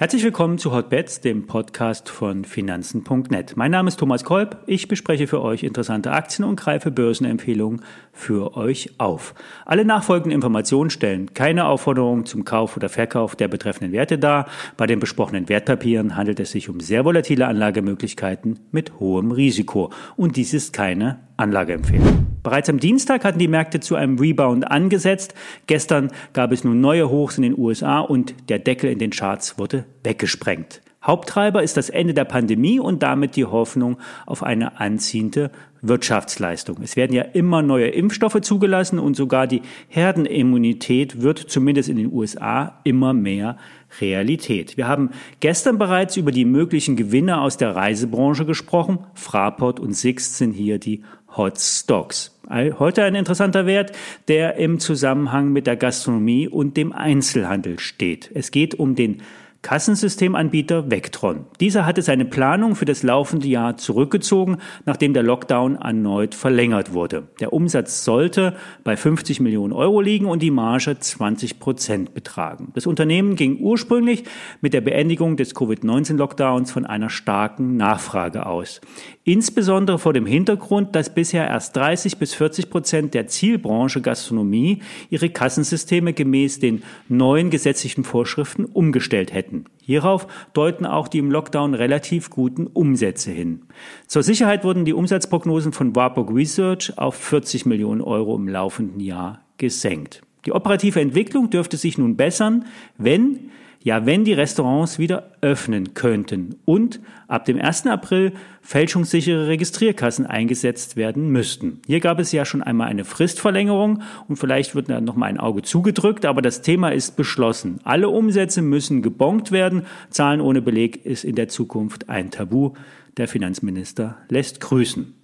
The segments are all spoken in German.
Herzlich willkommen zu Hotbets, dem Podcast von Finanzen.net. Mein Name ist Thomas Kolb. Ich bespreche für euch interessante Aktien und greife Börsenempfehlungen für euch auf. Alle nachfolgenden Informationen stellen keine Aufforderung zum Kauf oder Verkauf der betreffenden Werte dar. Bei den besprochenen Wertpapieren handelt es sich um sehr volatile Anlagemöglichkeiten mit hohem Risiko. Und dies ist keine Anlageempfehlung. Bereits am Dienstag hatten die Märkte zu einem Rebound angesetzt. Gestern gab es nun neue Hochs in den USA und der Deckel in den Charts wurde weggesprengt. Haupttreiber ist das Ende der Pandemie und damit die Hoffnung auf eine anziehende Wirtschaftsleistung. Es werden ja immer neue Impfstoffe zugelassen und sogar die Herdenimmunität wird zumindest in den USA immer mehr Realität. Wir haben gestern bereits über die möglichen Gewinne aus der Reisebranche gesprochen. Fraport und Sixt sind hier die Hot Stocks. Heute ein interessanter Wert, der im Zusammenhang mit der Gastronomie und dem Einzelhandel steht. Es geht um den Kassensystemanbieter Vectron. Dieser hatte seine Planung für das laufende Jahr zurückgezogen, nachdem der Lockdown erneut verlängert wurde. Der Umsatz sollte bei 50 Millionen Euro liegen und die Marge 20 Prozent betragen. Das Unternehmen ging ursprünglich mit der Beendigung des Covid-19-Lockdowns von einer starken Nachfrage aus. Insbesondere vor dem Hintergrund, dass bisher erst 30 bis 40 Prozent der Zielbranche Gastronomie ihre Kassensysteme gemäß den neuen gesetzlichen Vorschriften umgestellt hätten. Hierauf deuten auch die im Lockdown relativ guten Umsätze hin. Zur Sicherheit wurden die Umsatzprognosen von Warburg Research auf 40 Millionen Euro im laufenden Jahr gesenkt. Die operative Entwicklung dürfte sich nun bessern, wenn ja, wenn die Restaurants wieder öffnen könnten und ab dem 1. April fälschungssichere Registrierkassen eingesetzt werden müssten. Hier gab es ja schon einmal eine Fristverlängerung und vielleicht wird da noch mal ein Auge zugedrückt, aber das Thema ist beschlossen. Alle Umsätze müssen gebongt werden. Zahlen ohne Beleg ist in der Zukunft ein Tabu. Der Finanzminister lässt grüßen.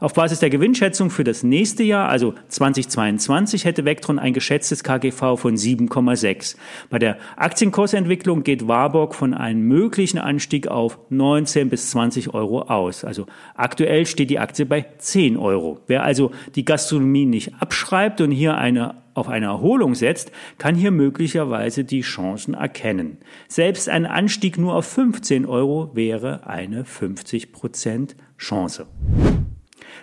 Auf Basis der Gewinnschätzung für das nächste Jahr, also 2022, hätte Vectron ein geschätztes KGV von 7,6. Bei der Aktienkursentwicklung geht Warburg von einem möglichen Anstieg auf 19 bis 20 Euro aus. Also aktuell steht die Aktie bei 10 Euro. Wer also die Gastronomie nicht abschreibt und hier eine auf eine Erholung setzt, kann hier möglicherweise die Chancen erkennen. Selbst ein Anstieg nur auf 15 Euro wäre eine 50 Prozent Chance.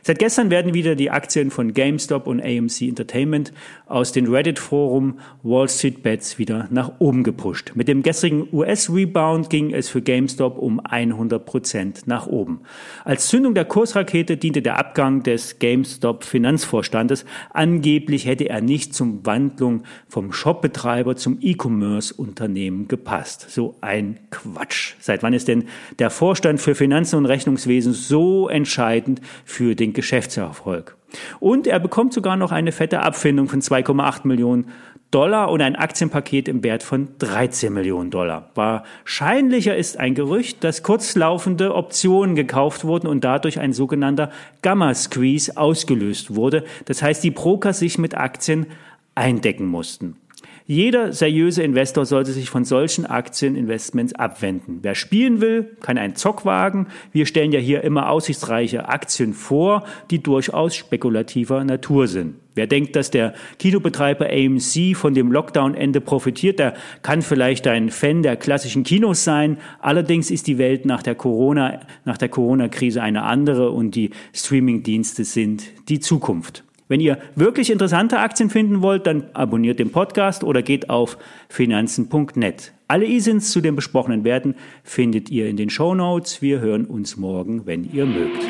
Seit gestern werden wieder die Aktien von GameStop und AMC Entertainment aus den Reddit-Forum Wall Street Bets wieder nach oben gepusht. Mit dem gestrigen US-Rebound ging es für GameStop um 100 Prozent nach oben. Als Zündung der Kursrakete diente der Abgang des GameStop-Finanzvorstandes. Angeblich hätte er nicht zum Wandlung vom Shopbetreiber zum E-Commerce-Unternehmen gepasst. So ein Quatsch. Seit wann ist denn der Vorstand für Finanzen und Rechnungswesen so entscheidend für den Geschäftserfolg. Und er bekommt sogar noch eine fette Abfindung von 2,8 Millionen Dollar und ein Aktienpaket im Wert von 13 Millionen Dollar. Wahrscheinlicher ist ein Gerücht, dass kurzlaufende Optionen gekauft wurden und dadurch ein sogenannter Gamma-Squeeze ausgelöst wurde. Das heißt, die Broker sich mit Aktien eindecken mussten. Jeder seriöse Investor sollte sich von solchen Aktieninvestments abwenden. Wer spielen will, kann einen Zock wagen. Wir stellen ja hier immer aussichtsreiche Aktien vor, die durchaus spekulativer Natur sind. Wer denkt, dass der Kinobetreiber AMC von dem Lockdown-Ende profitiert, der kann vielleicht ein Fan der klassischen Kinos sein. Allerdings ist die Welt nach der Corona, nach der Corona-Krise eine andere und die Streaming-Dienste sind die Zukunft. Wenn ihr wirklich interessante Aktien finden wollt, dann abonniert den Podcast oder geht auf finanzen.net. Alle E-Sins zu den besprochenen Werten findet ihr in den Show Notes. Wir hören uns morgen, wenn ihr mögt.